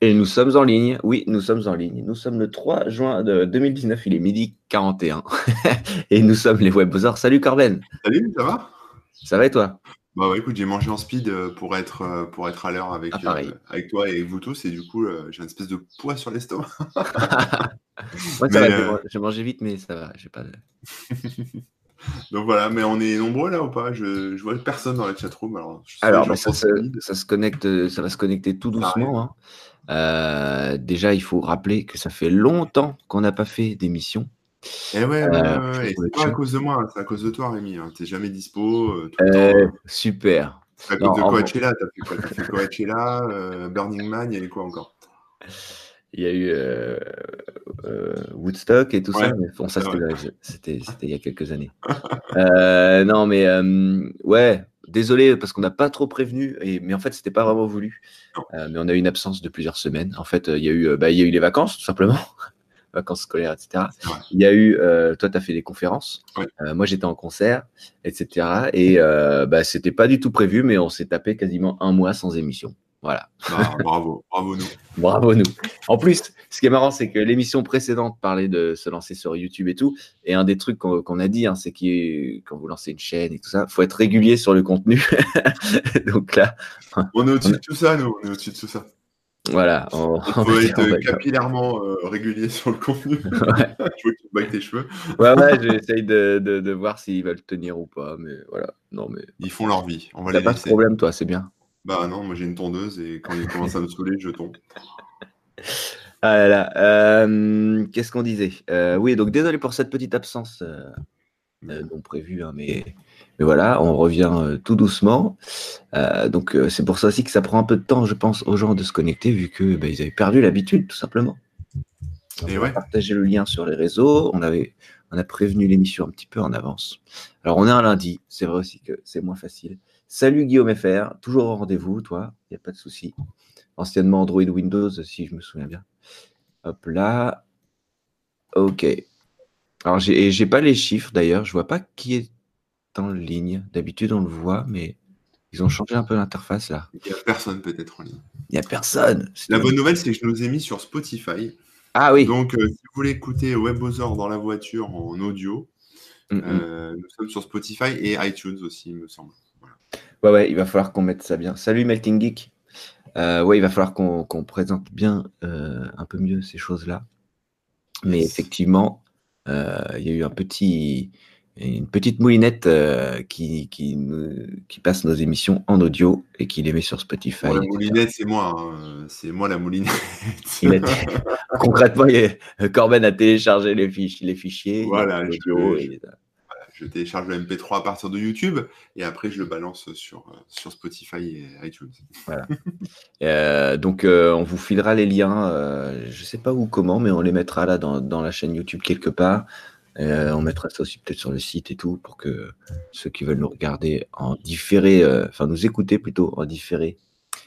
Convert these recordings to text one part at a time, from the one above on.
Et nous sommes en ligne. Oui, nous sommes en ligne. Nous sommes le 3 juin de 2019. Il est midi 41. et nous sommes les webosors. Salut Corben. Salut, ça va? Ça va et toi? Bah ouais, écoute, j'ai mangé en speed euh, pour être, euh, pour être à l'heure avec, Ah, euh, avec toi et avec vous tous. Et du coup, euh, j'ai une espèce de poids sur l'estomac. Moi, ça va. j'ai euh, mangé- J'ai mangé vite, mais ça va. J'ai pas de... Donc voilà, mais on est nombreux là ou pas? Je, je vois personne dans la chatroom. Alors, je sais, Alors, ça, se, timide. ça se connecte, ça va se connecter tout doucement. hein. Euh, déjà, il faut rappeler que ça fait longtemps qu'on n'a pas fait d'émission. Eh ouais, ouais, ouais, Euh, ouais. Et faut c'est pas à cause de moi, c'est à cause de toi, Rémi. hein. T'es jamais dispo euh, tout le Euh, temps. super. C'est à non, cause de Coachella. T'as fait quoi? T'as fait Coachella, Burning Man, il y avait quoi encore? Il y a eu euh, euh, Woodstock et tout ça, mais bon, ça c'était il y a quelques années. Euh, non, mais ouais, désolé parce qu'on n'a pas trop prévenu, et, mais en fait c'était pas vraiment voulu. Mais on a eu une absence de plusieurs semaines. En fait, il y a eu, bah, il y a eu les vacances tout simplement, vacances scolaires, etc. Il y a eu, toi, tu as fait des conférences. Ouais. Moi, j'étais en concert, etc. Et bah, c'était pas du tout prévu, mais on s'est tapé quasiment un mois sans émission. Voilà. Bah, bravo, bravo nous. Bravo nous. En plus, ce qui est marrant, c'est que l'émission précédente parlait de se lancer sur YouTube et tout. Et un des trucs qu'on a dit, hein, c'est que quand vous lancez une chaîne et tout ça, faut être régulier sur le contenu. Donc là, On est au-dessus de tout ça, nous. On est au-dessus de tout ça. voilà. on- Il on être euh, dire- capillairement euh, régulier sur le contenu. Ouais. Je veux que tu bagues tes cheveux. Ouais, ouais, j'essaye de, de, de voir s'ils veulent tenir ou pas. Mais voilà. Non, mais Ils font leur vie. On va les pas de problème, toi, c'est bien. Bah non, moi j'ai une tondeuse et quand ils commencent à me saouler, je tombe. Ah là là. euh, Qu'est-ce qu'on disait? Euh, Oui, donc désolé pour cette petite absence euh, non prévue, hein, mais, mais voilà, on revient tout doucement. Donc c'est pour ça aussi que ça prend un peu de temps, je pense, aux gens de se connecter, vu que bah, avaient perdu l'habitude, tout simplement. Donc, Et on a ouais. partagé le lien sur les réseaux, on avait, on a prévenu l'émission un petit peu en avance. Alors on est un lundi, c'est vrai aussi que c'est moins facile. Salut Guillaume FR, toujours au rendez-vous, toi, il n'y a pas de souci. Anciennement Android Windows, si je me souviens bien. Hop là. Ok. Alors, j'ai j'ai pas les chiffres d'ailleurs. Je vois pas qui est en ligne. D'habitude, on le voit, mais ils ont changé un peu l'interface là. Il n'y a personne peut-être en ligne. Il n'y a personne. C'est La bonne nouvelle, c'est que je nous ai mis sur Spotify. Ah oui. Donc, euh, si vous voulez écouter WebOzor dans la voiture en audio, Mm, mm. euh, nous sommes sur Spotify et iTunes aussi, il me semble. Ouais, ouais, il va falloir qu'on mette ça bien. Salut Melting Geek. Euh, ouais, il va falloir qu'on présente bien euh, un peu mieux ces choses-là. Mais effectivement, euh, il y a eu un petit, une petite moulinette euh, qui, qui, nous- qui passe nos émissions en audio et qui les met sur Spotify. Bon, la moulinette, c'est moi. hein. C'est moi la moulinette. Concrètement, il y a- Corben a téléchargé les, fiches, les fichiers. Voilà, je- l'audio je- et- je télécharge le MP3 à partir de YouTube et après, je le balance sur, euh, sur Spotify et iTunes. Euh, donc, euh, on vous filera les liens. euh, je sais pas où, comment, mais on les mettra là dans, dans la chaîne YouTube quelque part. On mettra ça aussi peut-être sur le site et tout pour que ceux qui veulent nous regarder en différé, enfin nous écouter plutôt en différé,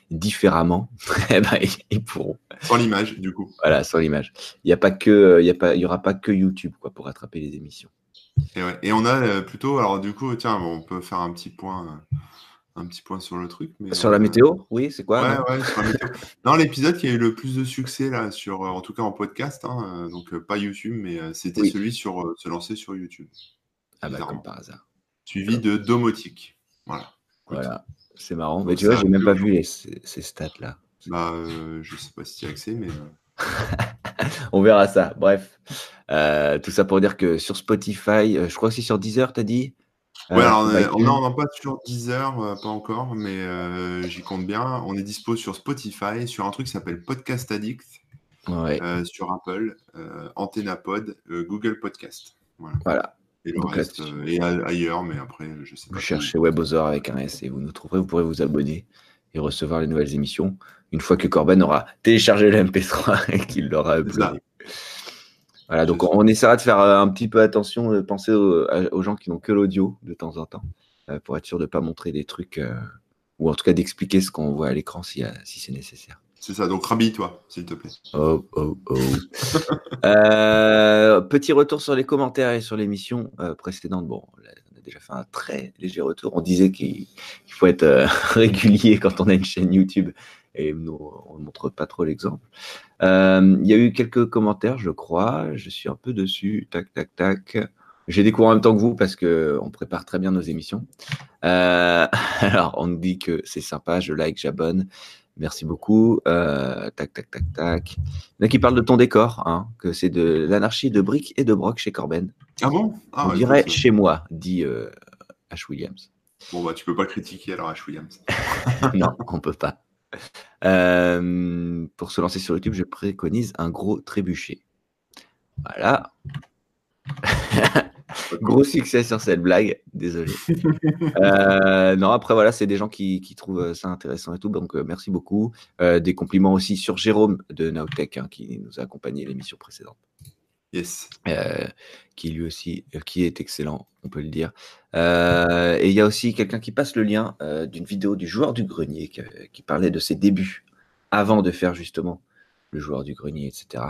différemment, eh ben, ils, pourront. Sans l'image, du coup. Voilà, sans l'image. Il n'y a pas que, il y a pas, il y aura pas que YouTube quoi pour attraper les émissions. Et, ouais. Et on a euh, plutôt, alors du coup, tiens, bon, on peut faire un petit point, euh, un petit point sur le truc. Mais Sur la a- météo, oui, c'est quoi Ouais, non ouais, sur la météo. Non, l'épisode qui a eu le plus de succès, là, sur, euh, en tout cas en podcast, hein, euh, donc euh, pas YouTube, mais euh, c'était Oui. celui sur euh, se lancer sur YouTube. Ah bah comme par hasard. Suivi de Domotique. Voilà. Voilà, c'est marrant. Donc Mais tu vois, j'ai même pas vu les, ces, ces stats là. Bah, euh, je sais pas si tu as accès, mais. On verra ça. Bref, Euh, tout ça pour dire que sur Spotify, euh, je crois aussi sur Deezer, t'as dit? Ouais, Euh, alors on n'en pas sur Deezer, pas encore, mais euh, j'y compte bien. On est dispo sur Spotify, sur un truc qui s'appelle Podcast Addict, Ouais, euh, sur Apple, euh, Antennapod, Google Podcast. Voilà. voilà. Et le Donc, reste, là-dessus. et a- ailleurs, mais après, je sais pas. Vous cherchez WebOzor avec un S et vous nous trouverez. Vous pourrez vous abonner et recevoir les nouvelles émissions une fois que Corben aura téléchargé le MP3 et qu'il l'aura uploadé. Voilà, donc on, essaiera de faire euh, un petit peu attention, de penser aux, gens qui n'ont que l'audio de temps en temps, euh, pour être sûr de ne pas montrer des trucs, euh, ou en tout cas d'expliquer ce qu'on voit à l'écran si, euh, si c'est nécessaire. C'est ça, donc rhabille-toi, s'il te plaît. Oh, oh, oh. Euh, petit retour sur les commentaires et sur l'émission euh, précédente. Bon, là, on a déjà fait un très léger retour. On disait qu'il il faut être euh, régulier quand on a une chaîne YouTube et nous, on ne montre pas trop l'exemple. Euh, il y a eu quelques commentaires, je crois. Je suis un peu dessus. Tac, tac, tac. J'ai découvert en même temps que vous parce qu'on prépare très bien nos émissions. Euh, alors, on nous dit que c'est sympa, je like, j'abonne. Merci beaucoup. Euh, tac, tac, tac, tac. Il y en a qui parlent de ton décor, hein, que c'est de l'anarchie de briques et de broc chez Corben. Ah bon? Ah, On dirait chez moi, dit Ash Williams. Bon, bah, tu peux pas critiquer alors Ash Williams. non, on peut pas. Euh, pour se lancer sur YouTube, je préconise un gros trébuchet. Voilà. gros succès sur cette blague, désolé. Euh, non, après voilà, c'est des gens qui, trouvent ça intéressant et tout, donc euh, merci beaucoup. des compliments aussi sur Jérôme de Naotech hein, qui nous a accompagné l'émission précédente. Yes. Euh, qui lui aussi, euh, qui est excellent, on peut le dire. Euh, et il y a aussi quelqu'un qui passe le lien d'une vidéo du joueur du grenier qui, parlait de ses débuts avant de faire justement le joueur du grenier, etc.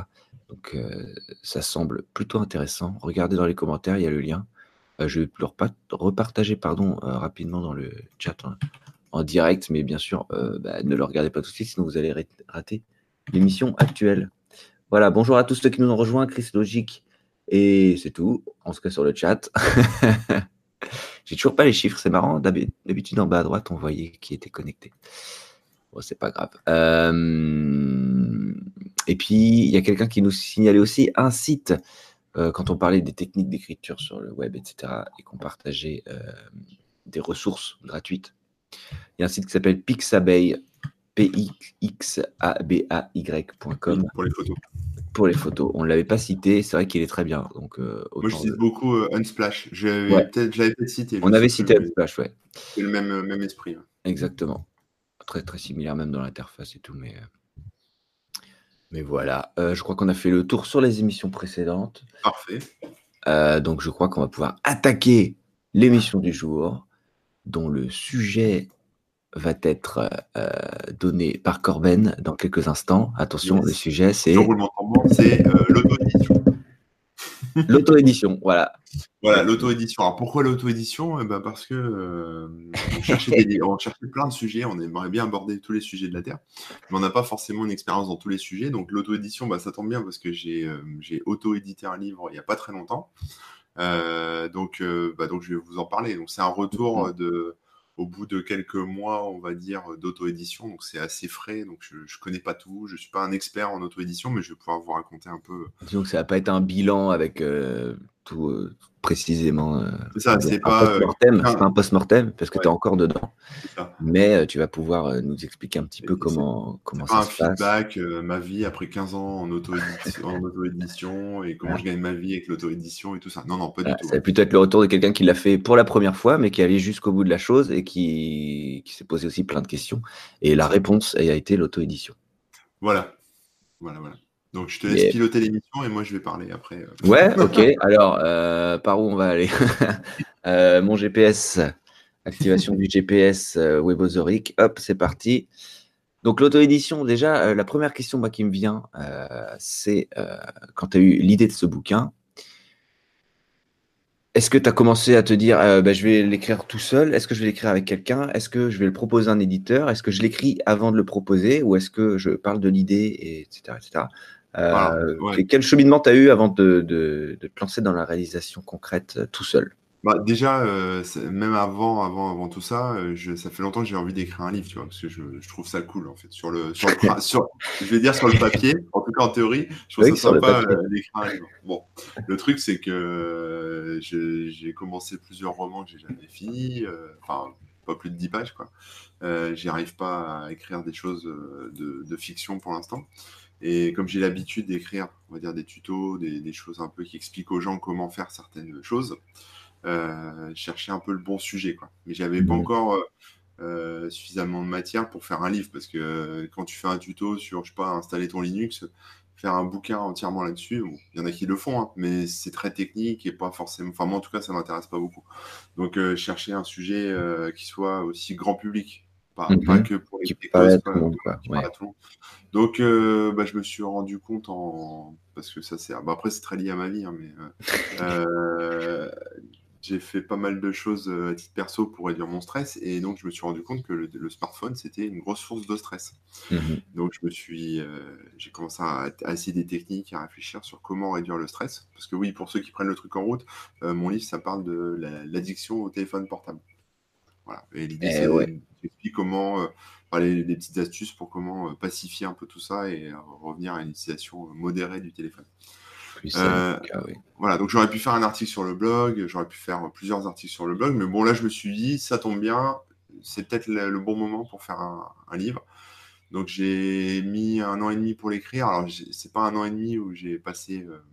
Donc ça semble plutôt intéressant. Regardez dans les commentaires, il y a le lien. je vais le repartager pardon, rapidement dans le chat hein, en direct, mais bien sûr, bah, ne le regardez pas tout de suite, sinon vous allez rater l'émission actuelle. Voilà, bonjour à tous ceux qui nous ont rejoints, Chris Logique, et c'est tout, en tout cas sur le chat. J'ai toujours pas les chiffres, c'est marrant. D'habitude, en bas à droite, on voyait qui était connecté. Bon, c'est pas grave. Euh, et puis, il y a quelqu'un qui nous signalait aussi un site euh, quand on parlait des techniques d'écriture sur le web, etc., et qu'on partageait euh, des ressources gratuites. Il y a un site qui s'appelle Pixabay, pxabay.com. Pour les photos. Pour les photos. On ne l'avait pas cité, c'est vrai qu'il est très bien. Donc, euh, Moi, je cite beaucoup euh, Unsplash. J'avais peut-être cité. On avait cité Unsplash, ouais. C'est le même, euh, même esprit. Exactement. Très, très similaire, même dans l'interface et tout. Mais, mais voilà. je crois qu'on a fait le tour sur les émissions précédentes. Parfait. donc, je crois qu'on va pouvoir attaquer l'émission du jour, dont le sujet va être euh, donné par Corben dans quelques instants. Attention, le sujet c'est. c'est euh, l'auto-édition. L'auto-édition, voilà. Voilà, l'auto-édition. Alors pourquoi l'auto-édition? Eh ben Parce que euh, on, cherchait plein de sujets, on aimerait bien aborder tous les sujets de la Terre, mais on n'a pas forcément une expérience dans tous les sujets. Donc l'auto-édition, bah, ça tombe bien parce que j'ai auto-édité un livre il n'y a pas très longtemps. donc, bah, donc je vais vous en parler. Donc c'est un retour de au bout de quelques mois, on va dire, d'auto-édition. Donc c'est assez frais. Donc je ne connais pas tout. Je ne suis pas un expert en auto-édition, mais je vais pouvoir vous raconter un peu. Donc ça va pas être un bilan avec euh, tout, euh, précisément. Euh, c'est ça, c'est pas. Post-mortem, c'est un post-mortem parce que tu es encore dedans. Mais tu vas pouvoir nous expliquer un petit peu comment, comment ça se passe. un feedback, ma vie après 15 ans en auto-édition et comment je gagne ma vie avec l'auto-édition et tout ça. Non, non, pas du tout. Ça va plutôt être le retour de quelqu'un qui l'a fait pour la première fois, mais qui est allé jusqu'au bout de la chose et qui, qui s'est posé aussi plein de questions. Et la réponse a été l'auto-édition. Voilà. Voilà, voilà. Donc je te laisse piloter l'émission et moi je vais parler après. Euh. Ouais, ok. Alors, euh, par où on va aller? Euh, Mon GPS, activation du GPS Webosoric. Hop, c'est parti. Donc l'auto-édition, déjà, la première question moi, qui me vient, c'est quand tu as eu l'idée de ce bouquin, est-ce que tu as commencé à te dire, bah, je vais l'écrire tout seul? Est-ce que je vais l'écrire avec quelqu'un? Est-ce que je vais le proposer à un éditeur? Est-ce que je l'écris avant de le proposer? Ou est-ce que je parle de l'idée, etc., etc. Euh, quel cheminement tu as eu avant de, te lancer dans la réalisation concrète euh, tout seul? Bah, déjà, euh, même avant, avant, avant tout ça, ça fait longtemps que j'ai envie d'écrire un livre, tu vois, parce que je, trouve ça cool, en fait, sur le, sur, je vais dire sur le papier, en tout cas en théorie, je trouve ça sympa d'écrire un livre. Bon, le truc, c'est que j'ai commencé plusieurs romans que j'ai jamais fini, enfin, pas plus de 10 pages, quoi. J'y arrive pas à écrire des choses de, de fiction pour l'instant. Et comme j'ai l'habitude d'écrire, on va dire des tutos, des, choses un peu qui expliquent aux gens comment faire certaines choses, euh, chercher un peu le bon sujet. Quoi. Mais j'avais pas encore euh, euh, suffisamment de matière pour faire un livre parce que quand tu fais un tuto sur, je sais pas, installer ton Linux, faire un bouquin entièrement là-dessus, il y en a qui le font, hein, mais c'est très technique et pas forcément. Enfin, moi en tout cas, ça m'intéresse pas beaucoup. Donc, chercher un sujet qui soit aussi grand public pas, mhm. que pour les Donc, euh, bah, je me suis rendu compte en. Parce que ça, c'est. Bah, après, c'est très lié à ma vie, hein, mais. Euh, euh, j'ai fait pas mal de choses à titre perso pour réduire mon stress et donc je me suis rendu compte que le, smartphone c'était une grosse source de stress. Mmh donc je me suis, j'ai commencé à, essayer des techniques, à réfléchir sur comment réduire le stress parce que oui, pour ceux qui prennent le truc en route, mon livre ça parle de l'addiction au téléphone portable. Voilà. Et l'idée eh c'est d'expliquer comment les, des petites astuces pour comment pacifier un peu tout ça et revenir à une utilisation modérée du téléphone. Euh, voilà, donc j'aurais pu faire un article sur le blog, j'aurais pu faire plusieurs articles sur le blog, mais bon, là, je me suis dit, ça tombe bien, c'est peut-être le, bon moment pour faire un, livre. Donc j'ai mis un an et demi pour l'écrire. Alors c'est pas un an et demi où j'ai passé euh,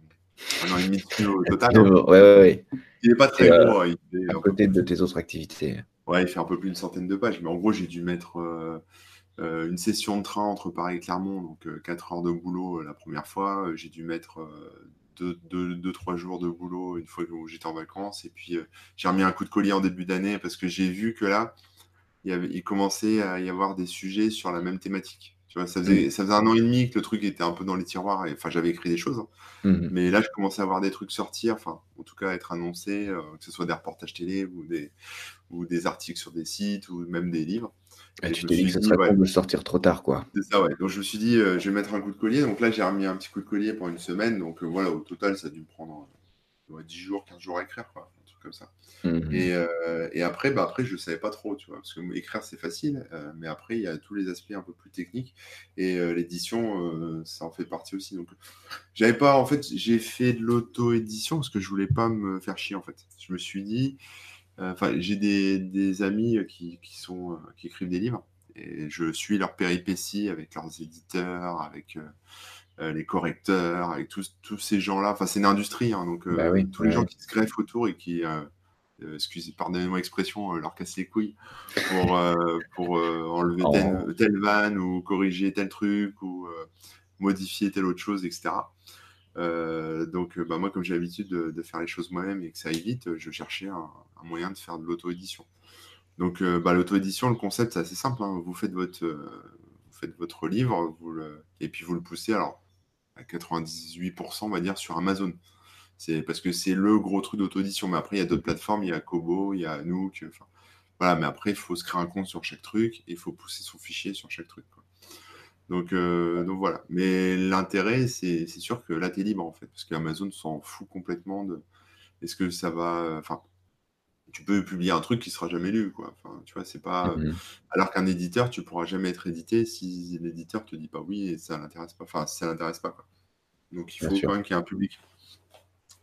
un an et demi au total. Ouais, ouais, ouais. Il n'est pas très euh, gros. Hein, à côté de tes autres activités. Ouais, il fait un peu plus d'une centaine de pages, mais en gros j'ai dû mettre une session de train entre Paris et Clermont, donc 4 heures de boulot la première fois. J'ai dû mettre deux, trois jours de boulot une fois où j'étais en vacances. Et puis, euh, j'ai remis un coup de collier en début d'année parce que j'ai vu que là, il, y avait, il commençait à y avoir des sujets sur la même thématique. Tu vois, ça faisait, ça faisait un an et demi que le truc était un peu dans les tiroirs. Et, enfin, j'avais écrit des choses. Hein. Mmh Mais là, je commençais à avoir des trucs sortir, enfin, en tout cas, être annoncés, euh, que ce soit des reportages télé ou des, ou des articles sur des sites ou même des livres. Et, tu t'es dit que ça serait de sortir trop tard, quoi. C'est ça, ouais. Donc je me suis dit, euh, je vais mettre un coup de collier. Donc là, j'ai remis un petit coup de collier pour une semaine. Donc euh, voilà, au total, ça a dû me prendre 10 jours, 15 jours à écrire, quoi. Un truc comme ça. Mmh et, euh, et, après, bah, après, je ne savais pas trop, tu vois. Parce que écrire, c'est facile. mais après, il y a tous les aspects un peu plus techniques. Et l'édition, ça en fait partie aussi. Donc j'avais pas, en fait, j'ai fait de l'auto-édition parce que je voulais pas me faire chier, en fait. Je me suis dit euh, enfin, j'ai des, amis qui, sont, euh, qui écrivent des livres et je suis leur péripéties avec leurs éditeurs, avec euh, les correcteurs, avec tous, tous ces gens-là. Enfin, c'est une industrie, hein, donc bah tous les gens qui se greffent autour et qui, excusez, pardonnez-moi l'expression, leur cassent les couilles pour, pour enlever tel, tel, van ou corriger tel truc ou modifier telle autre chose, etc. Euh, donc, euh, bah, moi, comme j'ai l'habitude de, faire les choses moi-même et que ça aille vite, euh, je cherchais un, moyen de faire de l'auto-édition. Donc, bah, l'auto-édition, le concept, c'est assez simple. Hein. Vous, faites votre, vous faites votre livre vous et puis vous le poussez alors, à 98%, on va dire, sur Amazon. C'est parce que c'est le gros truc d'auto-édition. Mais après, il y a d'autres plateformes. Il y a Kobo, il y a Nook. voilà, mais après, il faut se créer un compte sur chaque truc et il faut pousser son fichier sur chaque truc. Donc, euh, donc voilà. Mais l'intérêt, c'est sûr que là, tu es libre, en fait, parce qu'Amazon s'en fout complètement de est-ce que ça va. Enfin, tu peux publier un truc qui sera jamais lu, quoi. Enfin, tu vois, c'est pas. Mmh alors qu'un éditeur, tu pourras jamais être édité si l'éditeur te dit pas oui et ça l'intéresse pas. Enfin, si ça l'intéresse pas, quoi. Donc, il faut quand même qu'il y ait un public.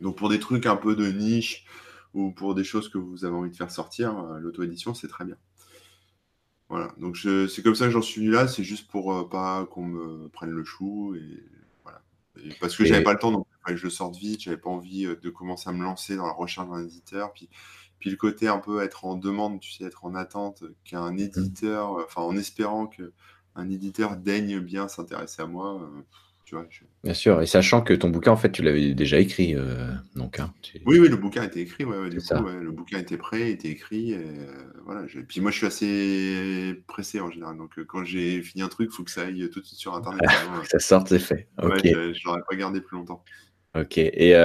Donc, pour des trucs un peu de niche ou pour des choses que vous avez envie de faire sortir, euh, l'auto-édition, c'est très bien. Voilà, donc c'est comme ça que j'en suis venu là, c'est juste pour euh, pas qu'on me prenne le chou et voilà. parce que j'avais pas le temps, donc il que je sorte vite, j'avais pas envie euh, de commencer à me lancer dans la recherche d'un éditeur, puis, puis le côté un peu être en demande, tu sais, être en attente qu'un mmh. éditeur, enfin en espérant qu'un éditeur daigne bien s'intéresser à moi, euh, Bien sûr, et sachant que ton bouquin, en fait, tu l'avais déjà écrit. Euh, donc, hein, Oui, oui, le bouquin était écrit. Ouais, du coup, le bouquin était prêt, était écrit. Et, euh, voilà, puis moi, je suis assez pressé en général. Donc, euh, quand j'ai fini un truc, il faut que ça aille tout de suite sur Internet. ça sorte, c'est fait. Ouais, je ne l'aurais pas gardé plus longtemps. Ok. Et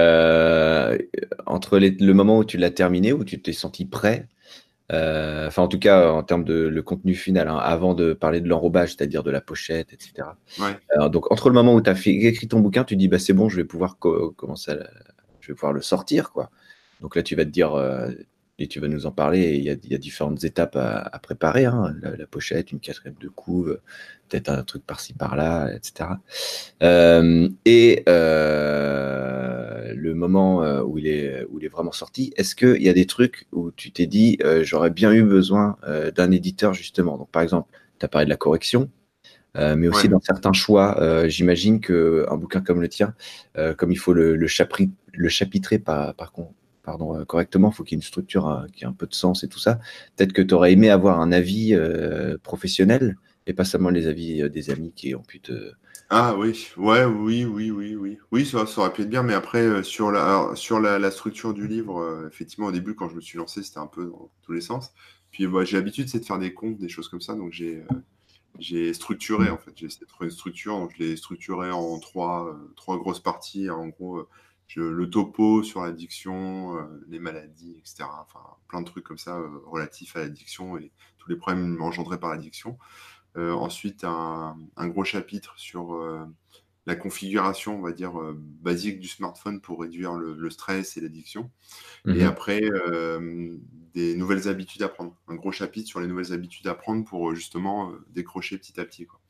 entre le moment où tu l'as terminé, où tu t'es senti prêt, euh, enfin, en tout cas, en termes de le contenu final, hein, avant de parler de l'enrobage, c'est-à-dire de la pochette, etc. donc, entre le moment où tu as écrit ton bouquin, tu dis, bah, c'est bon, je vais pouvoir commencer je vais pouvoir le sortir, quoi. Donc là, tu vas te dire, euh, et tu vas nous en parler. Il y a, différentes étapes à, préparer. Hein. La, pochette, une quatrième de couve, peut-être un truc par-ci par-là, etc. et euh, le moment euh, où il est, où il est vraiment sorti, est-ce qu'il y a des trucs où tu t'es dit, euh, j'aurais bien eu besoin d'un éditeur justement? Donc par exemple, tu as parlé de la correction. mais aussi dans certains choix, j'imagine qu'un bouquin comme le tien, comme il faut le, le, le chapitrer par, par, pardon, euh, correctement, il faut qu'il y ait une structure euh, qui ait un peu de sens et tout ça. Peut-être que tu aurais aimé avoir un avis euh, professionnel et pas seulement les avis des amis qui ont pu te. Ah oui, ouais, oui, oui, oui, oui. Oui, ça, aurait pu être bien, mais après, sur, la, sur la, structure du livre, effectivement, au début, quand je me suis lancé, c'était un peu dans tous les sens. Puis j'ai l'habitude, de faire des comptes, des choses comme ça, donc j'ai j'ai structuré en fait. J'ai essayé de trouver une structure, donc je l'ai structuré en trois, trois grosses parties. En gros, le topo sur l'addiction, les maladies, etc. Enfin, plein de trucs comme ça relatifs à l'addiction et tous les problèmes engendrés par l'addiction. ensuite, un, gros chapitre sur la configuration, on va dire, basique du smartphone pour réduire le, stress et l'addiction. Et mhm. après, des nouvelles habitudes à prendre. Un gros chapitre sur les nouvelles habitudes à prendre pour justement décrocher petit à petit. Quoi.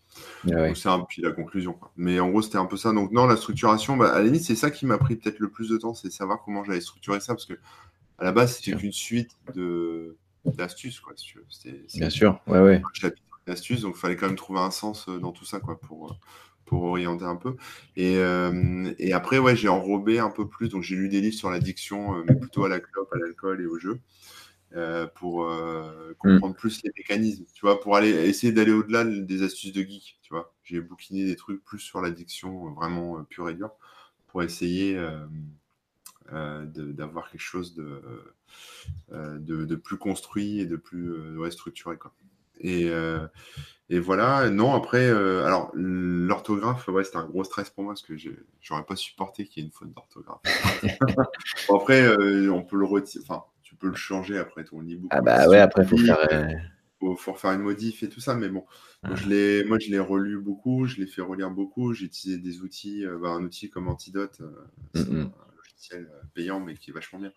Ah c'est un puis la conclusion. Mais en gros, c'était un peu ça. Donc, non, la structuration, bah, à la limite, c'est ça qui m'a pris peut-être le plus de temps, c'est savoir comment j'allais structurer ça, parce que à la base, c'était qu'une suite de d'astuces, quoi. Bien sûr, ouais, ouais. D'astuces, donc il fallait quand même trouver un sens dans tout ça, quoi, pour pour orienter un peu. Et, euh, et après, ouais, j'ai enrobé un peu plus. Donc, j'ai lu des livres sur l'addiction, euh, mais plutôt à la clope, à l'alcool et au jeu, euh, pour comprendre plus les mécanismes, tu vois, pour aller essayer d'aller au-delà des astuces de geek, tu vois. J'ai bouquiné des trucs plus sur l'addiction, vraiment pure et dure, pour essayer d'avoir quelque chose de, de, de, plus construit et de plus structuré, quoi. Et, et voilà, non, après, euh, alors l'orthographe, ouais, c'était un gros stress pour moi parce que j'aurais pas supporté qu'il y ait une faute d'orthographe. après, euh, on peut le retirer, enfin, peux le changer après ton e-book. Ah bah ouais, après, il faut faire. Euh, faut, faut, refaire une modif et tout ça, mais bon, je moi je l'ai relu beaucoup, je l'ai fait relire beaucoup, j'ai utilisé des outils, bah, un outil comme Antidote, c'est un logiciel payant mais qui est vachement bien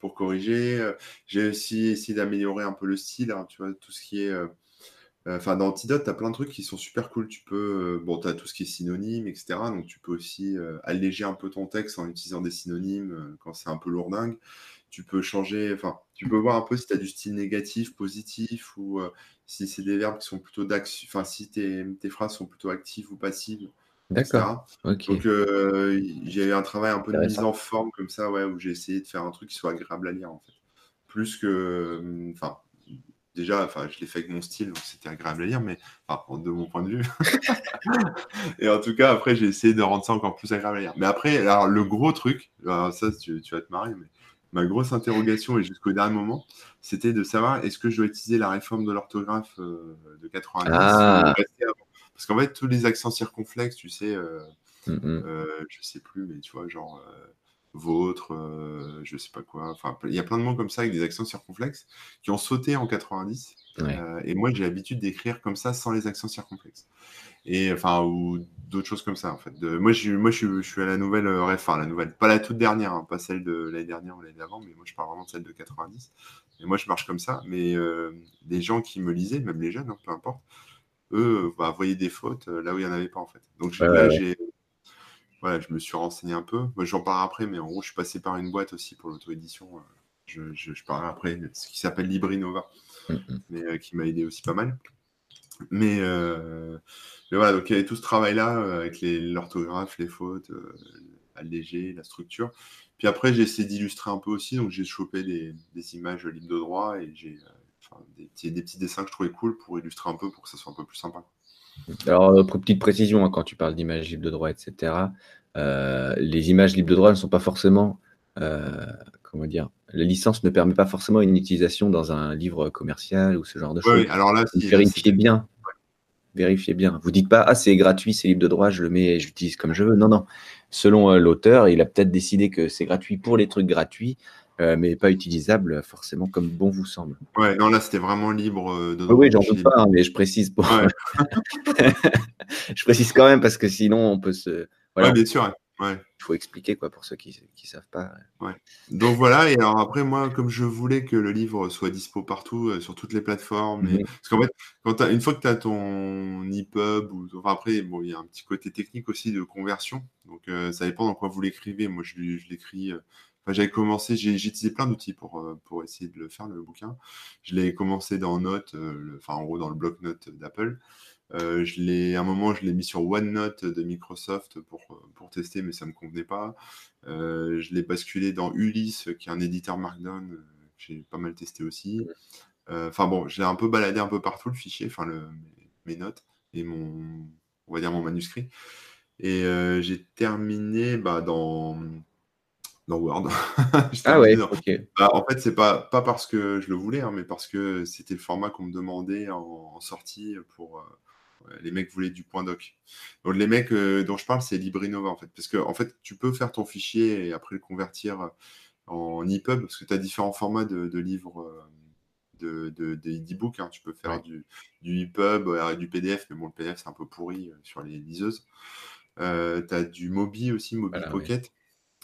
pour corriger. J'ai aussi essayé d'améliorer un peu le style, hein, tu vois, tout ce qui est Enfin, dans Antidote, tu as plein de trucs qui sont super cool. Tu peux, bon, tu as tout ce qui est synonyme, etc. Donc, tu peux aussi alléger un peu ton texte en utilisant des synonymes quand c'est un peu lourdingue. Tu peux changer, enfin, tu peux voir un peu si tu as du style négatif, positif, ou si c'est des verbes qui sont plutôt d'action, enfin, si tes, phrases sont plutôt actives ou passives. D'accord. Donc, j'ai eu un travail un peu de mise en forme comme ça, ouais, où j'ai essayé de faire un truc qui soit agréable à lire, en fait. Plus que, enfin, déjà, enfin, je l'ai fait avec mon style, donc c'était agréable à lire, mais enfin, de mon point de vue. et en tout cas, après, j'ai essayé de rendre ça encore plus agréable à lire. Mais après, alors, le gros truc, ça, tu, vas te marrer, mais ma grosse interrogation, et jusqu'au dernier moment, c'était de savoir est-ce que je dois utiliser la réforme de l'orthographe euh, de 90 ah. Parce qu'en fait, tous les accents circonflexes, tu sais, euh, mm, mm. euh, je sais plus, mais tu vois, genre vôtre, euh, je sais pas quoi. Enfin, il y a plein de mots comme ça avec des accents circonflexes qui ont sauté en 90. Euh, et moi, j'ai l'habitude d'écrire comme ça sans les accents circonflexes. Et enfin, ou d'autres choses comme ça, en fait. De, moi, je, moi je, suis à la nouvelle, euh, enfin, la nouvelle, pas la toute dernière, hein, pas celle de l'année dernière ou l'année d'avant, mais moi, je parle vraiment de celle de 90. Et moi, je marche comme ça. Mais des gens qui me lisaient, même les jeunes, hein, peu importe, eux, bah, voyaient des fautes là où il n'y en avait pas, en fait. Donc là, j'ai je me suis renseigné un peu. Moi, j'en parle après, mais en gros, je suis passé par une boîte aussi pour l'auto-édition. Euh, je, je, parlerai après, ce qui s'appelle Librinova, mm, mais euh, qui m'a aidé aussi pas mal. Mais, euh, mais, voilà, donc il y avait tout ce travail-là avec l'orthographe, les, fautes, alléger, la structure. Puis après, j'ai essayé d'illustrer un peu aussi, donc j'ai chopé des, des, images libres de droit et j'ai des, des petits dessins que je trouvais cool pour illustrer un peu, pour que ça soit un peu plus sympa. Alors, euh, pour petite précision, hein, quand tu parles d'images libres de droit, etc., euh, les images libres de droit ne sont pas forcément, euh, comment dire, la licence ne permet pas forcément une utilisation dans un livre commercial ou ce genre de choses. Oui, alors là, vérifiez bien. Vérifiez bien. Vous dites pas, ah, c'est gratuit, c'est libre de droit, je le mets et j'utilise comme je veux. Non, non. Selon l'auteur, il a peut-être décidé que c'est gratuit pour les trucs gratuits, euh, mais pas utilisable forcément comme bon vous semble. Ouais, non, là c'était vraiment libre euh, de. oui, j'en doute pas, hein, mais je précise pour. je précise quand même parce que sinon on peut se. Voilà. bien sûr. Ouais. Il faut expliquer quoi pour ceux qui ne savent pas. Ouais. Donc voilà, et alors après, moi, comme je voulais que le livre soit dispo partout, euh, sur toutes les plateformes, et... Mhm. parce qu'en fait, quand as, une fois que tu as ton EPUB, ou enfin, après, bon, il y a un petit côté technique aussi de conversion, donc ça dépend dans quoi vous l'écrivez. Moi, je, je l'écris j'avais commencé, j'ai utilisé plein d'outils pour, euh, pour essayer de le faire, le bouquin. Je l'ai commencé dans Note, euh, enfin en gros dans le bloc-notes d'Apple. Euh, je l'ai, à un moment, je l'ai mis sur OneNote de Microsoft pour, pour tester, mais ça ne me convenait pas. je l'ai basculé dans Ulysse, qui est un éditeur Markdown, que j'ai pas mal testé aussi. Enfin bon, je l'ai un peu baladé un peu partout le fichier, enfin le, mes, notes et mon, on va dire mon manuscrit. Et j'ai terminé bah, dans dans Word. ah ouais, ok. Bah, en fait, c'est pas, pas parce que je le voulais, hein, mais parce que c'était le format qu'on me demandait en, sortie pour, euh, Les mecs voulaient du point doc. Donc les mecs dont je parle, c'est LibriNova en fait. Parce que en fait, tu peux faire ton fichier et après le convertir en EPUB, parce que tu as différents formats de, livres de, de, e-book. Hein. Tu peux faire du, du EPUB, et du PDF, mais bon, le PDF c'est un peu pourri sur les liseuses. tu as du Mobi aussi, Mobi Pocket.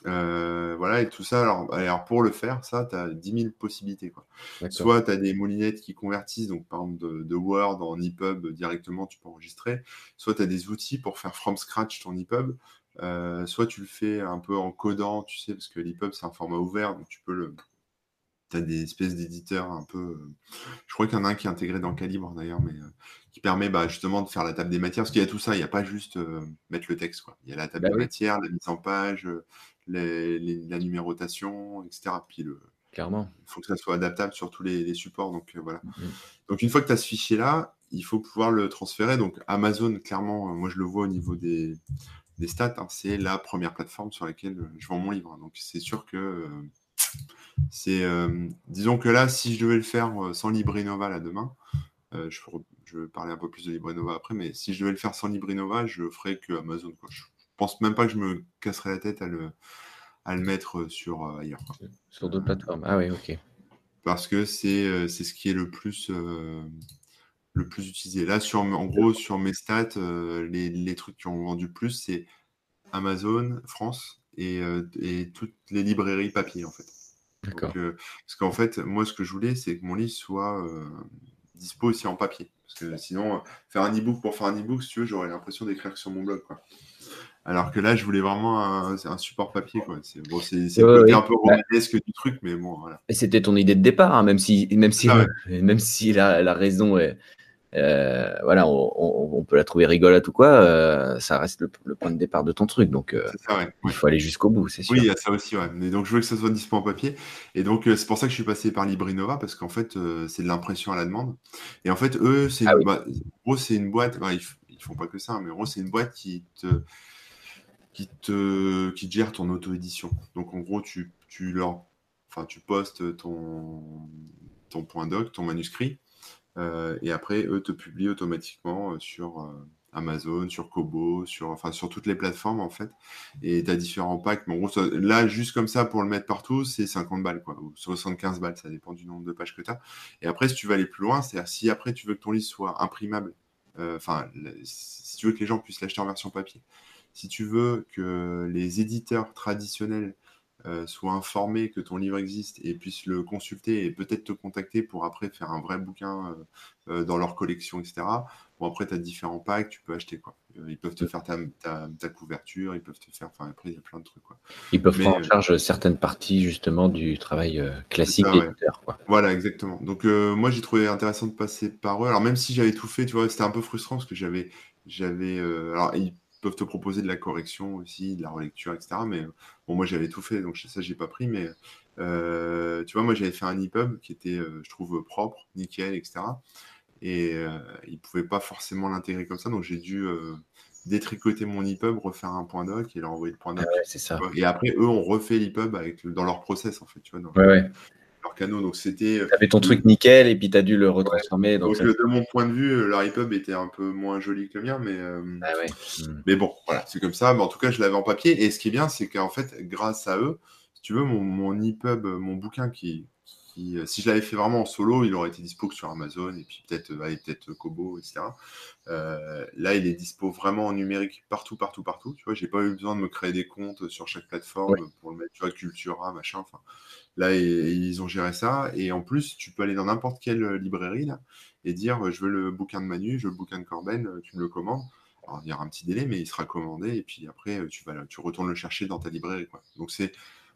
Euh, voilà, et tout ça. Alors, alors pour le faire, ça, tu as 10 000 possibilités. Quoi. Soit tu as des moulinettes qui convertissent, donc par exemple de, Word en EPUB directement, tu peux enregistrer. Soit tu as des outils pour faire from scratch ton EPUB. Euh, soit tu le fais un peu en codant, tu sais, parce que l'EPUB c'est un format ouvert, donc tu peux le, tu as des espèces d'éditeurs un peu. Euh, je crois qu'il y en a un qui est intégré dans Calibre d'ailleurs, mais qui permet bah, justement de faire la table des matières. Parce qu'il y a tout ça, il n'y a pas juste euh, mettre le texte. Quoi. Il y a la table bah des matières, la mise en page, la numérotation, etc. Puis le, Clairement. Il faut que ça soit adaptable sur tous les, supports. Donc voilà. Mm, mm. Donc une fois que tu as ce fichier-là, il faut pouvoir le transférer. Donc Amazon, clairement, moi je le vois au niveau des, des stats, hein, c'est la première plateforme sur laquelle je vends mon livre. Donc c'est sûr que c'est, euh, disons que là, si je devais le faire euh, sans LibriNova là demain, euh, je, je, vais parler un peu plus de LibriNova après, mais si je devais le faire sans LibriNova, je ferais que Amazon. Quoi. Je pense même pas que je me casserais la tête à le, à le mettre sur ailleurs. Sur d'autres plateformes. Ah oui, ok. Parce que c'est, c'est ce qui est le plus, le plus utilisé. Là, sur, en gros, sur mes stats, les, les, trucs qui ont vendu plus, c'est Amazon, France et, et toutes les librairies papier, en fait. Euh, parce qu'en fait, moi, ce que je voulais, c'est que mon livre soit euh, dispo aussi en papier. Parce que sinon, euh, faire un e-book pour faire un e-book, si tu veux, j'aurais l'impression d'écrire sur mon blog. Quoi. Alors que là, je voulais vraiment un, un support papier. C'est bon, un peu bah romanesque du truc, mais bon, voilà. Et c'était ton idée de départ, hein, même si, même si, ah même si la, la raison est, euh, voilà, on, peut la trouver rigolote ou quoi, euh, ça reste le, point de départ de ton truc. Donc, euh, il faut aller jusqu'au bout, c'est sûr. Oui, il y a ça aussi, ouais. Mais donc, je veux que ça soit disponible en papier. Et donc, c'est pour ça que je suis passé par Librinova, parce qu'en fait, c'est de l'impression à la demande. Et en fait, eux, c'est ah une, c'est une boîte, ils, ils, font pas que ça, mais en gros, c'est une boîte qui te, qui te, qui gère ton auto-édition. Donc, en gros, tu, tu leur, enfin, tu postes ton, ton point doc, ton manuscrit et après, eux te publient automatiquement euh, sur euh, Amazon, sur Kobo, sur, enfin, sur toutes les plateformes en fait. Et tu as différents packs. Mais en gros, là, juste comme ça, pour le mettre partout, c'est 50 balles, quoi, ou 75 balles, ça dépend du nombre de pages que tu as. Et après, si tu veux aller plus loin, c'est-à-dire si après tu veux que ton livre soit imprimable, enfin, si tu veux que les gens puissent l'acheter en version papier, si tu veux que les éditeurs traditionnels euh, soient informés que ton livre existe et puissent le consulter et peut-être te contacter pour après faire un vrai bouquin euh, euh, dans leur collection, etc. Bon, après, tu as différents packs, tu peux acheter. quoi. Ils peuvent te faire ta, ta, couverture, ils peuvent te faire. Enfin, après, il y a plein de trucs. Quoi. Ils peuvent prendre en charge certaines parties, justement, du travail classique d'éditeur. Voilà, exactement. Donc, moi, j'ai trouvé intéressant de passer par eux. Alors, même si j'avais tout fait, tu vois, c'était un peu frustrant parce que j'avais. j'avais alors, peuvent te proposer de la correction aussi, de la relecture, etc. Mais bon, moi j'avais tout fait, donc ça j'ai pas pris. Mais euh, tu vois, moi j'avais fait un EPUB qui était, euh, je trouve, propre, nickel, etc. Et euh, ils pouvaient pas forcément l'intégrer comme ça, donc j'ai dû détricoter mon EPUB, refaire un point doc et leur envoyer le point doc. c'est ça. Et après, eux ont refait l'EPUB avec dans leur process en fait, tu vois. ouais, ouais leur canot. Donc c'était. Euh, tu avais ton truc nickel et puis tu as dû le retransformer. donc, euh, de mon point de vue, euh, leur EPUB était un peu moins joli que le mien, mais, ah hmm. mais bon, voilà, c'est comme ça. Mais en tout cas, je l'avais en papier. Et ce qui est bien, c'est qu'en fait, grâce à eux, si tu veux, mon, mon EPUB, mon bouquin qui, si je l'avais fait vraiment en solo, il aurait été dispo sur Amazon et puis peut-être peut-être Kobo, etc. là, il est dispo vraiment en numérique partout, partout, partout. Tu vois, j'ai pas eu besoin de me créer des comptes sur chaque plateforme pour le mettre, tu vois, Cultura, machin. Enfin, Là, ils ont géré ça. Et en plus, tu peux aller dans n'importe quelle euh, librairie là, et dire euh, je veux le bouquin de Manu, je veux le bouquin de Corben, euh, tu me le commandes. Alors, il y aura un petit délai, mais il sera commandé. Et puis après, tu, vas, tu retournes le chercher dans ta librairie. Quoi. Donc, c'est.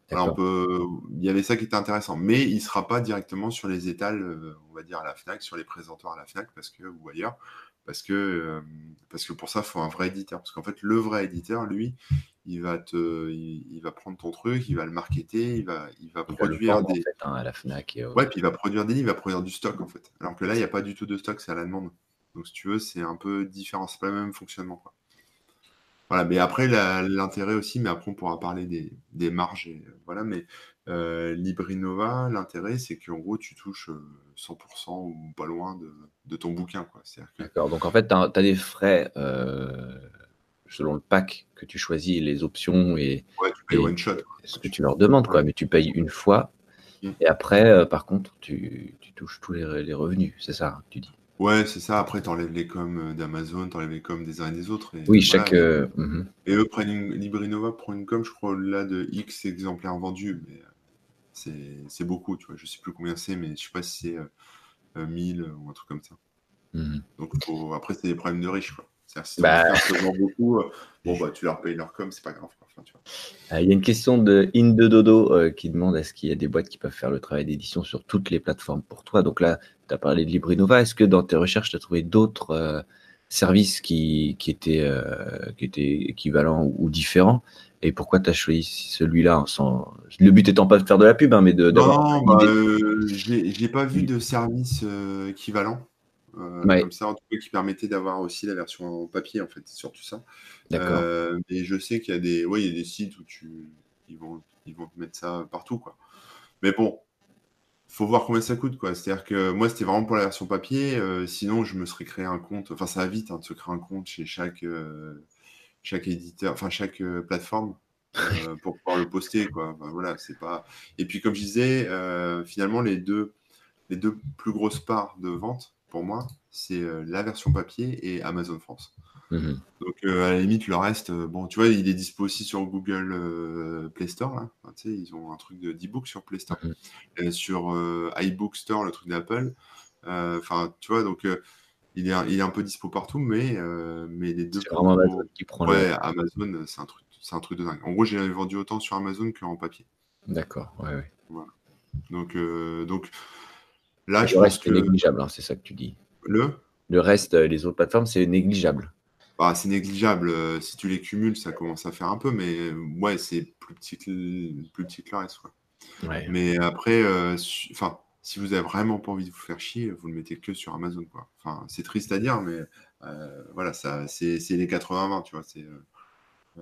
il y avait ça qui était intéressant, mais il ne sera pas directement sur les étals, on va dire à la Fnac, sur les présentoirs à la Fnac, parce que ou ailleurs, parce que parce que pour ça, il faut un vrai éditeur. Parce qu'en fait, le vrai éditeur, lui, il va te, il, va prendre ton truc, il va le marketer, il va, il va produire des. Hein, à la Fnac. Ouais, puis il va produire des livres, il va produire du stock en fait. Alors que là, il n'y a pas du tout de stock, c'est à la demande. Donc si tu veux, c'est un peu différent, c'est pas le même fonctionnement. Quoi. Voilà, mais après l'intérêt aussi, mais après on pourra parler des, des marges et voilà, mais Librinova, l'intérêt, c'est qu'en gros, tu touches 100% ou pas loin de, ton bouquin. D'accord, donc en fait, tu as, des frais selon le pack que tu choisis, les options et, ouais, tu payes one shot. ce que tu leur demandes, quoi. mais tu payes une fois. Mm. Et après, par contre, tu, touches tous les, les revenus, c'est ça, tu dis. Ouais, c'est ça. Après, tu enlèves les coms euh, d'Amazon, tu enlèves les coms des uns et des autres. oui, chaque. Euh, mhm. Et eux prennent une. Librinova prend une com, je crois, là de X exemplaires vendus. Mais euh, c'est beaucoup, tu vois. Je sais plus combien c'est, mais je sais pas si c'est 1000 ou un truc comme ça. Mhm. Donc, après, c'est des problèmes de riches, quoi. C'est-à-dire, si bah... beaucoup, bon, bah, tu leur payes leur com, c'est pas grave. Il y a une question de In de Dodo qui demande est-ce qu'il y a des boîtes qui peuvent faire le travail d'édition sur toutes les plateformes pour toi? Donc là, tu as parlé de Librinova. Est-ce que dans tes recherches, tu as trouvé d'autres euh, services qui, qui, étaient, euh, qui étaient équivalents ou, différents? Et pourquoi tu as choisi celui-là sans... Le but étant pas de faire de la pub, hein, mais de. Non, bah, euh, pas vu de service équivalent. Comme ça, en tout cas, qui permettait d'avoir aussi la version en papier, en fait, c'est surtout ça. D'accord. mais je sais qu'il y a des, ouais, il y a des sites où tu, ils vont, ils vont te mettre ça partout, quoi. Mais bon, faut voir combien ça coûte, quoi. C'est-à-dire que moi, c'était vraiment pour la version papier. Euh, sinon, je me serais créé un compte. Enfin, ça va vite hein, de se créer un compte chez chaque, euh, chaque éditeur, enfin, chaque euh, plateforme pour pouvoir le poster, quoi. voilà, c'est pas. Et puis, comme je disais, finalement, les deux, les deux plus grosses parts de vente, pour moi, c'est la version papier et Amazon France. Mhm. Donc, euh, à la limite, le reste, euh, bon, tu vois, il est dispo aussi sur Google euh, Play Store. Là. tu sais, ils ont un truc d'e-book sur Play Store. Mhm. sur iBook Store, le truc d'Apple. Enfin, tu vois, donc il, est, il est un peu dispo partout, mais, mais les deux. C'est vraiment Amazon qui prend Ouais, Amazon, c'est un, truc, c'est un truc de dingue. En gros, j'ai vendu autant sur Amazon qu'en papier. D'accord, ouais, ouais. Voilà. Donc, donc là, je reste négligeable, hein, c'est ça que tu dis. Le? Le reste, les autres plateformes, c'est négligeable. Bah, c'est négligeable. Euh, si tu les cumules, ça commence à faire un peu, mais euh, ouais, c'est plus petit que, plus petit que le reste. Mais après, euh, enfin, si vous avez vraiment pas envie de vous faire chier, vous le mettez que sur Amazon. Quoi. Enfin, c'est triste à dire, mais voilà, ça, c'est, les 80-20, tu vois. C'est,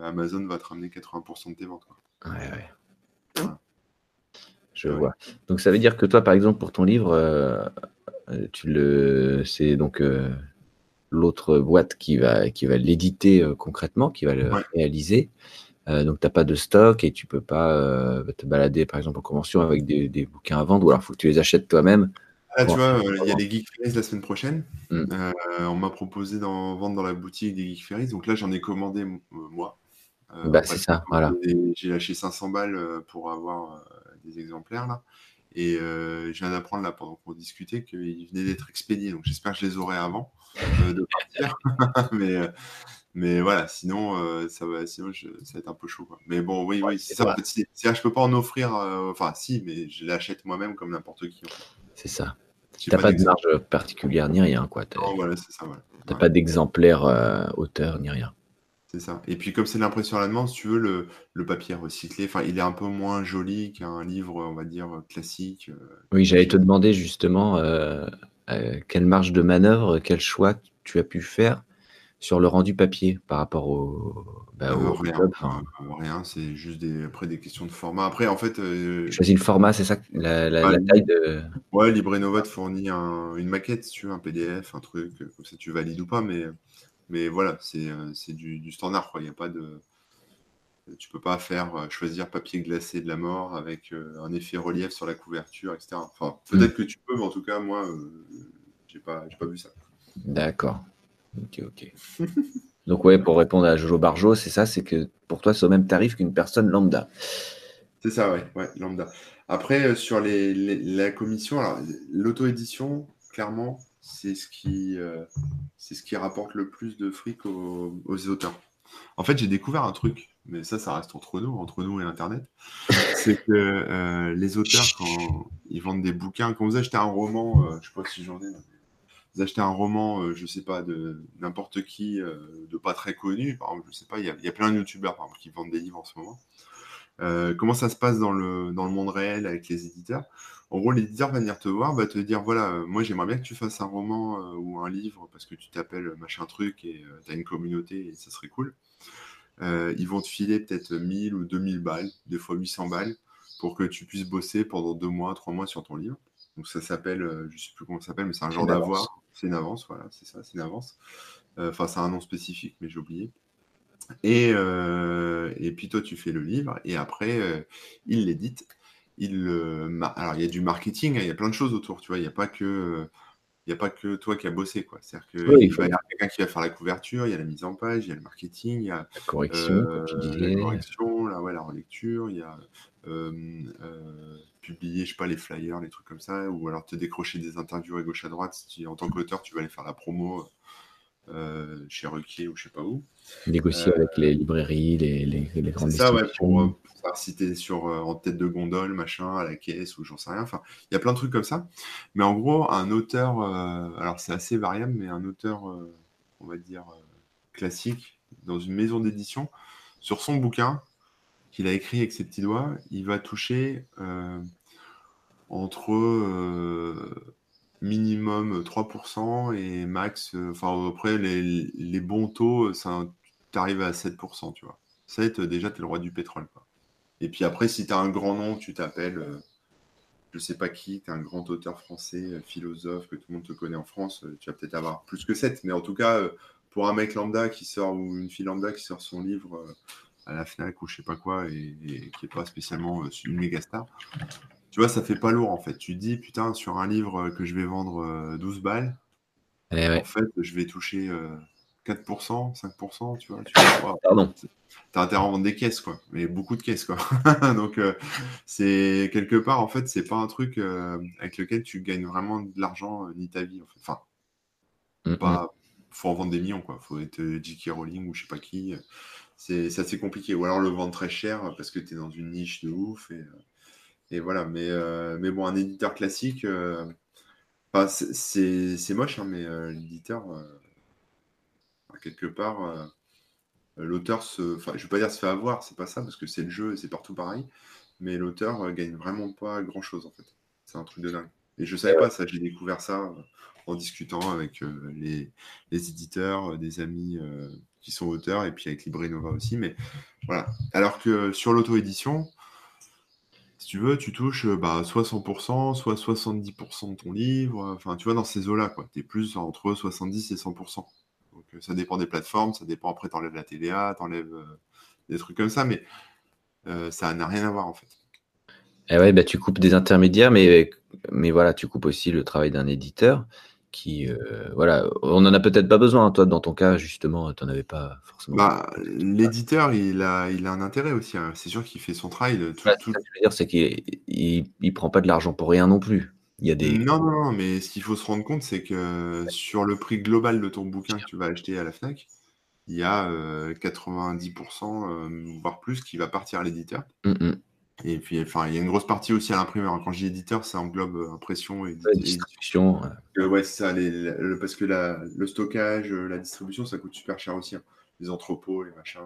Amazon va te ramener 80% de tes ventes. Ouais, ouais. Je vois. Donc ça veut dire que toi, par exemple, pour ton livre, tu le, c'est donc l'autre boîte qui va, qui va l'éditer euh, concrètement, qui va le réaliser. Euh, donc, tu n'as pas de stock et tu peux pas euh, te balader, par exemple, en convention avec des, bouquins à vendre, ou alors il faut que tu les achètes toi-même. Ah, tu vois, il y a des Geek Fairies la semaine prochaine. Mm. on m'a proposé d'en vendre dans la boutique des Geek Fairies. Donc là, j'en ai commandé moi. bah, c'est ça, voilà. J'ai lâché 500 balles pour avoir des exemplaires là. Et je viens d'apprendre là pendant qu'on discutait qu'ils venaient d'être expédiés. Donc j'espère que je les aurai avant. Euh, de partir. mais, euh, mais voilà, sinon, euh, ça, va, sinon ça va être un peu chaud. Quoi. Mais bon, oui, oui, c'est ça. Si, je peux pas en offrir, enfin, si, mais je l'achète moi-même comme n'importe qui. C'est ça. Tu n'as pas, de marge particulière ni rien. quoi. Voilà. T'as pas d'exemplaire auteur ni rien. C'est ça. Et puis comme c'est l'impression à la demande, si tu veux, le, le papier recyclé, enfin, il est un peu moins joli qu'un livre, on va dire, classique. oui, j'allais te demander justement euh, quelle marge de manœuvre, quel choix tu as pu faire sur le rendu papier par rapport au, bah, euh, rien, rien c'est juste des, après des questions de format. Après, en fait. Euh, choisis le format, c'est ça, la, la, taille de. Ouais, LibreNova te fournit une maquette, si tu veux, un PDF, un truc, comme ça tu valides ou pas, mais, mais voilà, c'est du, du, standard, quoi. Il n'y a pas de. Tu peux pas faire choisir papier glacé de la mort avec un effet relief sur la couverture, etc. Enfin, peut-être mm. que tu peux, mais en tout cas, moi, j'ai pas, pas vu ça. D'accord. Ok, ok. Donc ouais, pour répondre à Jojo Barjo, c'est ça, c'est que pour toi, c'est au même tarif qu'une personne lambda. C'est ça, ouais, ouais, lambda. Après, sur les, la commission, l'auto-édition, clairement, c'est ce qui, c'est ce qui rapporte le plus de fric aux auteurs. En fait, j'ai découvert un truc mais ça, ça reste entre nous, entre nous et Internet, c'est que euh, les auteurs, quand ils vendent des bouquins, quand vous achetez un roman, euh, je sais pas si j'en ai, vous achetez un roman, euh, je sais pas, de n'importe qui, de pas très connu, par exemple, je sais pas, il y, a plein de youtubeurs, qui vendent des livres en ce moment. comment ça se passe dans le, dans le monde réel avec les éditeurs? En gros, l'éditeur va venir te voir, va te dire, voilà, moi j'aimerais bien que tu fasses un roman ou un livre parce que tu t'appelles machin truc et tu as une communauté et ça serait cool. Euh, ils vont te filer peut-être 1000 ou 2000 balles, des fois 800 balles, pour que tu puisses bosser pendant deux mois, trois mois sur ton livre. Donc ça s'appelle, je ne sais plus comment ça s'appelle, mais c'est un genre d'avoir. C'est une avance, voilà, c'est ça, c'est une avance. Enfin, c'est un nom spécifique, mais j'ai oublié. Et, et puis toi, tu fais le livre, et après, il l'édite. Il, alors, il y a du marketing, hein, il y a plein de choses autour, tu vois. Il n'y a pas que il n'y a pas que toi qui as bossé. Quoi. C'est-à-dire qu'il va y avoir quelqu'un qui va faire la couverture, il y a la mise en page, il y a le marketing, il y a la correction, euh, la, correction la, ouais, la relecture, il y a euh, euh, publier, je sais pas, les flyers, les trucs comme ça, ou alors te décrocher des interviews à gauche à droite. Si en tant qu'auteur, tu vas aller faire la promo euh, chez Ruquier ou je sais pas où. Négocier avec les librairies, les, les, les grandes ça, ouais, pour, savoir si tu es sur, en tête de gondole, machin, à la caisse ou j'en sais rien. Enfin, il y a plein de trucs comme ça. Mais en gros, un auteur, alors c'est assez variable, mais un auteur, on va dire, classique, dans une maison d'édition, sur son bouquin qu'il a écrit avec ses petits doigts, il va toucher entre minimum 3% et max, euh, enfin après les, bons taux, ça t'arrives à 7%, tu vois. 7, déjà, tu es le roi du pétrole. Et puis après, si tu as un grand nom, tu t'appelles, euh, je sais pas qui, tu es un grand auteur français, euh, philosophe, que tout le monde te connaît en France, tu vas peut-être avoir plus que 7. Mais en tout cas, pour un mec lambda qui sort, ou une fille lambda qui sort son livre à la FNAC ou je sais pas quoi, et, qui n'est pas spécialement une méga star, tu vois, ça fait pas lourd en fait. Tu dis, putain, sur un livre que je vais vendre 12 euh, balles, eh en fait, je vais toucher 4%, euh, 5%, tu vois. Tu Pardon. T'as intérêt à vendre des caisses, quoi. Mais beaucoup de caisses, quoi. Donc, euh, c'est quelque part, en fait, c'est pas un truc avec lequel tu gagnes vraiment de l'argent ni ta vie, en fait. Enfin, mm, pas. Mm. Faut en vendre des millions, quoi. Faut être J.K. Rowling ou je sais pas qui. C'est assez compliqué. Ou alors le vendre très cher parce que tu es dans une niche de ouf et et voilà, mais, euh, mais bon, un éditeur classique, euh, c'est moche, hein, mais euh, l'éditeur, quelque part, l'auteur se. Je ne vais pas dire se fait avoir, c'est pas ça, parce que c'est le jeu c'est partout pareil, mais l'auteur gagne vraiment pas grand chose en fait. C'est un truc de dingue. Et je savais pas ça, j'ai découvert ça en discutant avec les, éditeurs, des amis qui sont auteurs, et puis avec Librinova aussi. Mais voilà. Alors que sur l'auto-édition, si tu veux, tu touches bah, soit 100%, soit 70% de ton livre. Enfin, tu vois, dans ces eaux-là, quoi. Tu es plus entre 70 et 100%. Donc, ça dépend des plateformes, ça dépend après, tu enlèves la TVA, tu enlèves des trucs comme ça, mais ça n'a rien à voir, en fait. Eh ouais, bah, tu coupes des intermédiaires, mais, mais voilà, tu coupes aussi le travail d'un éditeur qui, euh, voilà, on n'en a peut-être pas besoin. Toi, dans ton cas, justement, tu n'en avais pas forcément. Bah, l'éditeur, il a, il a un intérêt aussi. Hein. C'est sûr qu'il fait son travail. Tout, Ce que je veux dire, c'est qu'il il, prend pas de l'argent pour rien non plus. Il y a des... Non, non, non, mais ce qu'il faut se rendre compte, c'est que sur le prix global de ton bouquin que tu vas acheter à la FNAC, il y a 90%, euh, euh, voire plus, qui va partir à l'éditeur. Mmh et puis, enfin, il y a une grosse partie aussi à l'imprimeur. Quand je dis éditeur, ça englobe impression et, distribution. Ouais, ça. parce que le stockage, euh, la distribution, ça coûte super cher aussi. Hein. Les entrepôts, les machins.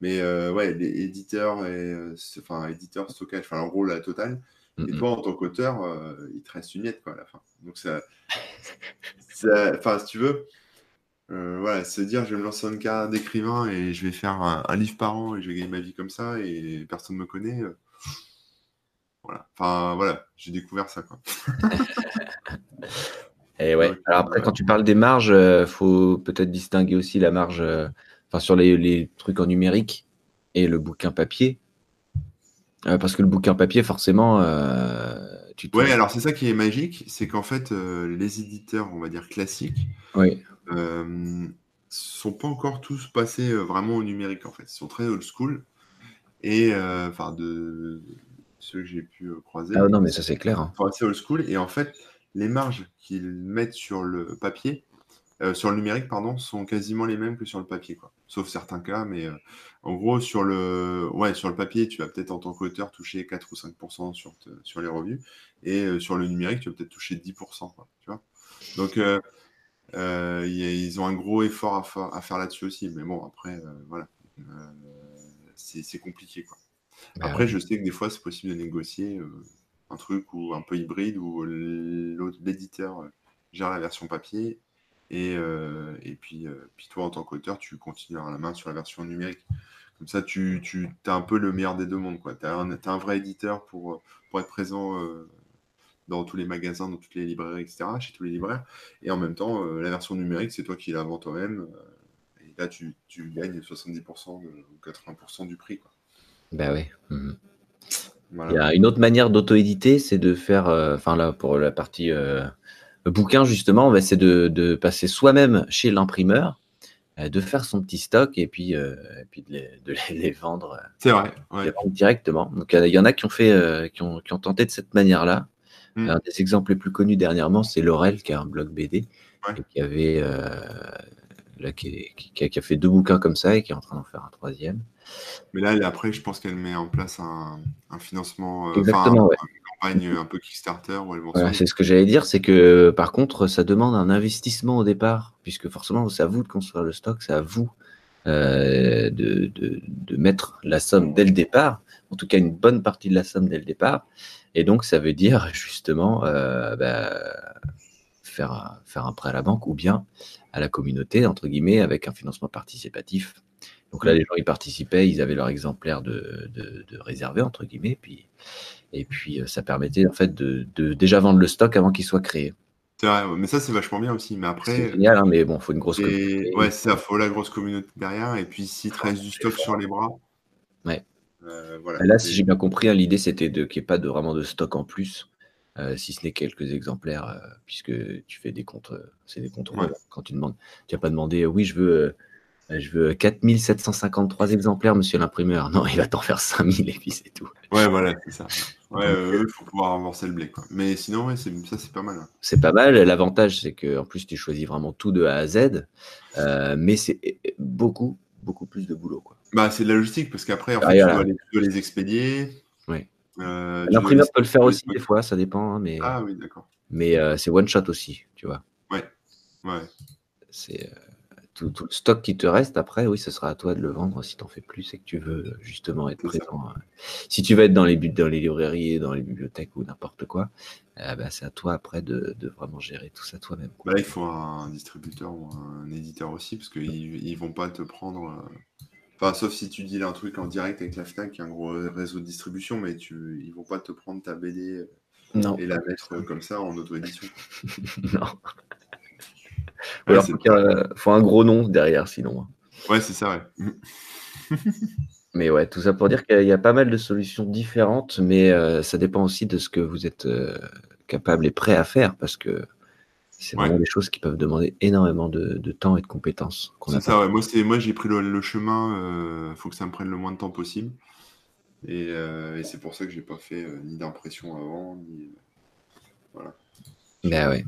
Mais euh, ouais, les éditeurs, et, enfin, éditeur, stockage, enfin, en gros, la totale. Et toi, en tant qu'auteur, il te reste une miette quoi, à la fin. Donc, ça, enfin, si tu veux, euh, voilà, se dire je vais me lancer une carrière d'écrivain et je vais faire un, livre par an et je vais gagner ma vie comme ça et personne ne me connaît. Euh, voilà. Enfin voilà, j'ai découvert ça quoi. et ouais. Alors après, quand tu parles des marges, euh, faut peut-être distinguer aussi la marge, enfin sur les, trucs en numérique et le bouquin papier. parce que le bouquin papier, forcément, tu Ouais, alors c'est ça qui est magique, c'est qu'en fait, les éditeurs, on va dire classiques, oui euh, sont pas encore tous passés euh, vraiment au numérique en fait. Ils sont très old school. Et euh, enfin, de ceux que j'ai pu croiser. Ah non, mais ça c'est clair. Hein. assez old school. Et en fait, les marges qu'ils mettent sur le papier, sur le numérique, pardon, sont quasiment les mêmes que sur le papier, quoi. Sauf certains cas, mais en gros, sur le, ouais, sur le papier, tu vas peut-être en tant qu'auteur toucher 4 ou 5% sur, sur les revues, et sur le numérique, tu vas peut-être toucher 10%, quoi, tu vois. Donc, euh, ils ont un gros effort à, faire là-dessus aussi. Mais bon, après, euh, voilà. Euh, c'est compliqué. Quoi. Bah après, je sais que des fois, c'est possible de négocier un truc ou un peu hybride où l'éditeur gère la version papier et, et puis, puis toi, en tant qu'auteur, tu continues à la main sur la version numérique. Comme ça, tu, tu as un peu le meilleur des deux mondes. Tu as, un vrai éditeur pour, pour être présent dans tous les magasins, dans toutes les librairies, etc., chez tous les libraires. Et en même temps, la version numérique, c'est toi qui la vends toi-même. et là, tu, tu gagnes 70% ou 80% du prix. Quoi. Ben oui. Il y a une autre manière d'auto-éditer, c'est de faire, enfin là, pour la partie bouquin, justement, bah, c'est de, passer soi-même chez l'imprimeur, euh, de faire son petit stock et puis, euh, puis de, les, vendre, euh, c'est vrai, directement. Donc il y en a qui ont fait, qui ont, tenté de cette manière-là. Hmm. Un des exemples les plus connus dernièrement, c'est Laurel, qui a un blog BD, qui avait qui, a, fait deux bouquins comme ça et qui est en train d'en faire un troisième. Mais là, après, je pense qu'elle met en place un, financement, Exactement, un peu Kickstarter C'est ce que j'allais dire, c'est que par contre, ça demande un investissement au départ, puisque forcément, c'est à vous de construire le stock, c'est à vous euh, de, mettre la somme dès le départ, en tout cas une bonne partie de la somme dès le départ. Et donc, ça veut dire justement euh, bah, faire, un, faire un prêt à la banque ou bien à la communauté, entre guillemets, avec un financement participatif. Donc là, les gens y participaient, ils avaient leur exemplaire de, de, de réservé, entre guillemets, puis et puis, euh, ça permettait en fait de, déjà vendre le stock avant qu'il soit créé. C'est vrai, mais ça c'est vachement bien aussi. Mais après, c'est génial, hein, mais bon, il faut une grosse communauté. Ouais, ça, faut la grosse communauté derrière. Et puis, s'il te reste du stock sur les bras. Ouais. Euh, voilà. Là, si j'ai bien compris, hein, l'idée c'était de qu'il n'y ait pas de, vraiment de stock en plus, euh, si ce n'est quelques exemplaires, puisque tu fais des comptes, c'est des comptes quand tu demandes. Tu n'as pas demandé, oui, je veux euh, je veux 4753 exemplaires, monsieur l'imprimeur. Non, il va t'en faire 5000 et puis c'est tout. Ouais, voilà, c'est ça. Ouais, euh, il faut pouvoir avancer le blé. Quoi. Mais sinon, ouais, ça, c'est pas mal. Hein. C'est pas mal. L'avantage, c'est qu'en plus, tu choisis vraiment tout de A à Z. Euh, mais c'est beaucoup, beaucoup plus de boulot. Quoi. Bah, c'est de la logistique parce qu'après, en ah, fait, tu, dois les, tu, dois les, expédier. L'imprimeur peut le faire aussi des fois, ça dépend. Hein, mais... Ah oui, d'accord. Mais c'est one shot aussi, tu vois. Ouais. Ouais. C'est tout, le stock qui te reste après, oui, ce sera à toi de le vendre si tu en fais plus et que tu veux justement être présent. Euh. Si tu veux être dans les, dans les librairies, dans les bibliothèques ou n'importe quoi, euh, bah, c'est à toi après de, vraiment gérer tout ça toi-même. Bah il faut un distributeur ou un éditeur aussi, parce qu'ils ils vont pas te prendre. Euh, enfin, sauf si tu dis un truc en direct avec la FNAC, qui est un gros réseau de distribution, mais tu, ils vont pas te prendre ta BD et la mettre comme ça en auto-édition. non. Ou alors, il faut un gros nom derrière, sinon. Hein. Ouais, c'est ça, ouais. mais ouais, tout ça pour dire qu'il y a pas mal de solutions différentes, mais euh, ça dépend aussi de ce que vous êtes euh, capable et prêt à faire, parce que c'est vraiment des choses qui peuvent demander énormément de, temps et de compétences. C'est ça, ouais. Moi, moi j'ai pris le, chemin, il euh, faut que ça me prenne le moins de temps possible. Et, c'est pour ça que j'ai pas fait ni d'impression avant, ni. Voilà. Ben ouais.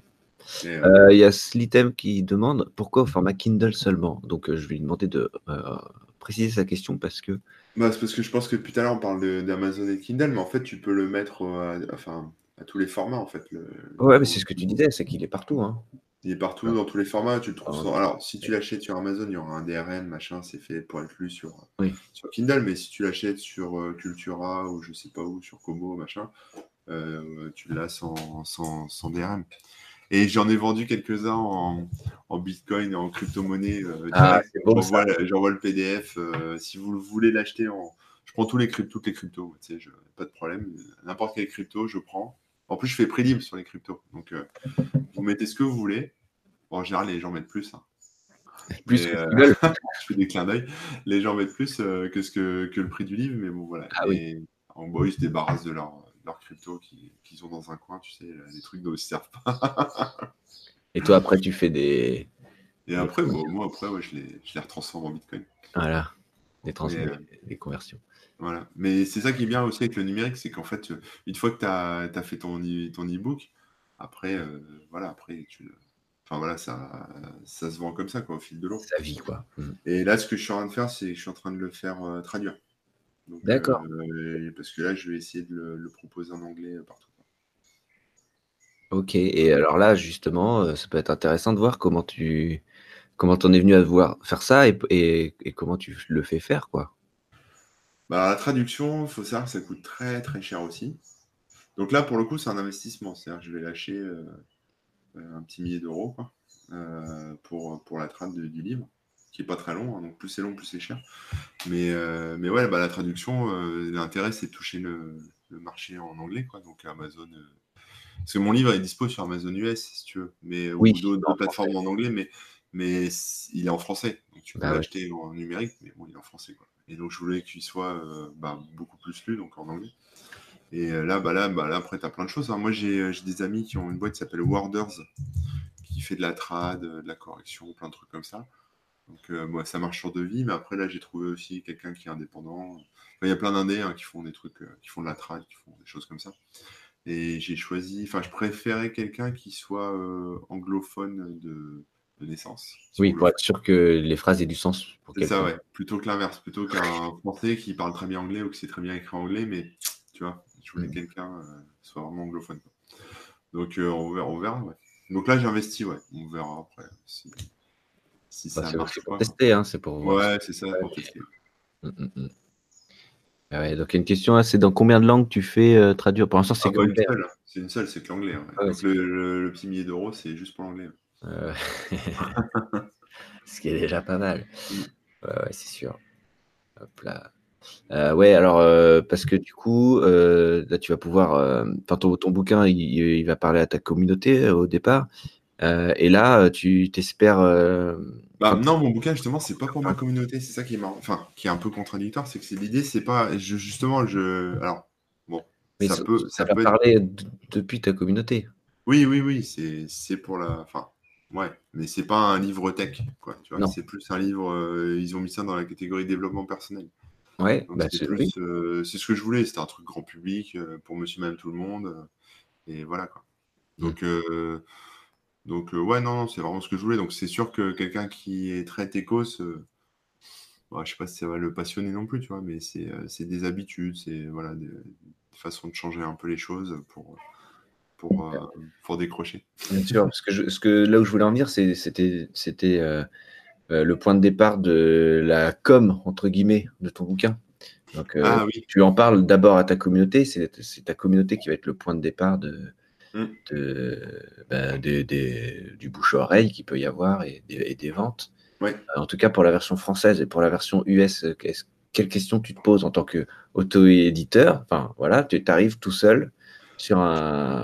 Euh, il y a Slitem qui demande pourquoi au format Kindle seulement? Donc euh, je vais lui demander de euh, préciser sa question parce que. Bah, c'est parce que je pense que depuis tout à l'heure on parle d'Amazon et Kindle, mais en fait tu peux le mettre à, enfin, à tous les formats en fait. Le, ouais, mais c'est ce que tu disais, c'est qu'il est partout. Hein. Il est partout dans tous les formats. Tu le trouves. Ah, alors si tu l'achètes sur Amazon, il y aura un DRM, machin, c'est fait pour être lu sur, sur Kindle, mais si tu l'achètes sur Cultura ou je sais pas où, sur Kobo, machin, tu l'as sans, sans, sans DRM. Et j'en ai vendu quelques-uns en, Bitcoin et en crypto-monnaie. Euh, ah, J'envoie le PDF. Euh, si vous voulez l'acheter, en... je prends tous les cryptos, toutes les cryptos. Tu sais, je... Pas de problème. N'importe quelle crypto, je prends. En plus, je fais prix libre sur les cryptos. Donc, euh, vous mettez ce que vous voulez. en général, les gens mettent plus. Hein. Plus que je fais des clins d'œil. Les gens mettent plus que, ce que, que, le prix du livre, mais bon, voilà. Ah, oui. En gros, ils se débarrassent de leur leurs crypto qu'ils ont dans un coin, tu sais, des trucs dont ils ne servent pas. Et toi, après, tu fais des. Et après, moi, après, je, les, je les retransforme en Bitcoin. Voilà, des, euh, des conversions. Voilà. Mais c'est ça qui est bien aussi avec le numérique, c'est qu'en fait, une fois que tu as, fait ton, ton e-book, après, euh, voilà, après, tu Enfin voilà, ça, ça se vend comme ça, quoi, au fil de l'eau. Vit, quoi. Mmh. Et là, ce que je suis en train de faire, c'est que je suis en train de le faire euh, traduire. D'accord. Euh, parce que là, je vais essayer de le, proposer en anglais euh, partout. Ok, et alors là, justement, euh, ça peut être intéressant de voir comment tu comment en es venu à voir faire ça et, comment tu le fais faire, quoi. Bah, la traduction, il faut savoir que ça coûte très très cher aussi. Donc là, pour le coup, c'est un investissement. C'est-à-dire je vais lâcher un petit millier d'euros pour, pour la trad du livre. qui est pas très long. hein, donc plus c'est long, plus c'est cher. Mais, euh, mais ouais, bah, la traduction, euh, l'intérêt, c'est de toucher le, le marché en anglais, quoi. Donc Amazon. euh, Parce que mon livre est dispo sur Amazon US, si tu veux, mais Oui, ou d'autres plateformes en anglais, mais, mais il est en français. Donc tu peux Bah ouais. l'acheter en numérique, mais bon, il est en français, quoi. Et donc je voulais qu'il soit euh, bah, beaucoup plus lu, donc en anglais. Et euh, là, bah là, bah là, après, tu as plein de choses. hein. Moi, j'ai des amis qui ont une boîte qui s'appelle Worders, qui fait de la trad, euh, de la correction, plein de trucs comme ça. Donc, moi, ça marche sur devis, mais après, là, j'ai trouvé aussi quelqu'un qui est indépendant. Il y a plein d'indés hein, qui font des trucs, qui font de la trad, qui font des choses comme ça. Et j'ai choisi, enfin, je préférais quelqu'un qui soit anglophone de, de naissance. Oui, pour être sûr que les phrases aient du sens C'est ça, ouais. Plutôt que l'inverse. Plutôt qu'un Français qui parle très bien anglais ou qui sait très bien écrire anglais, mais tu vois, je voulais Mm. quelqu'un euh, soit vraiment anglophone. Donc euh, on verra, on verra, ouais. Donc là, j'ai investi, ouais. On verra après si, si Bah, ça c'est marche c'est ou pour pas. tester, hein, c'est pour. Ouais, c'est ça, pour tester. Mm, mm. Ah ouais, donc il y a une question, là, c'est dans combien de langues tu fais euh, traduire? Pour l'instant, c'est Ah, pas une seule. C'est une seule, c'est que l'anglais. ouais. Ah ouais, Donc c'est- le, le- le petit millier d'euros, c'est juste pour l'anglais. Euh, Ce qui est déjà pas mal. Mm. Ouais, ouais, c'est sûr. Hop là. Euh, ouais, alors, euh, parce que du coup, là, tu vas pouvoir. Enfin, ton, ton bouquin, il, il va parler à ta communauté au départ. Et là, tu t'espères. Bah, non, mon bouquin, justement, c'est pas pour ma communauté. C'est ça qui est marrant. Enfin, qui est un peu contradictoire. C'est que c'est l'idée, c'est pas. je- justement, je. Alors, bon. mais ça ça, peut, ça peut parler depuis ta communauté. Oui, oui, oui, c'est c'est pour la. Enfin, ouais, mais c'est pas un livre tech, quoi. Tu vois, c'est plus un livre. euh, ils ont mis ça dans la catégorie développement personnel. Ouais, bah, c'est oui. euh, c'est ce que je voulais. C'était un truc grand public euh, pour Monsieur, Madame, tout le monde. euh, et voilà quoi. Mm. Donc, euh, donc ouais, non, non, c'est vraiment ce que je voulais. Donc c'est sûr que quelqu'un qui est très techos, bah, je sais pas si ça va le passionner non plus, tu vois, mais c'est c'est des habitudes, c'est voilà des, des façons de changer un peu les choses pour pour, euh, pour décrocher. Bien sûr, parce que, je- ce que là où je voulais en venir, c'était euh, euh, le point de départ de la com entre guillemets de ton bouquin. Donc, euh, Ah oui. tu en parles d'abord à ta communauté. C'est ta communauté qui va être le point de départ de, Mm. de, ben, des- du bouche à oreille qu'il peut y avoir et des, et des ventes. Ouais. En tout cas, pour la version française et pour la version US, euh, qu'est-ce- quelle question tu te poses en tant qu'auto-éditeur Enfin, voilà, tu arrives tout seul sur un,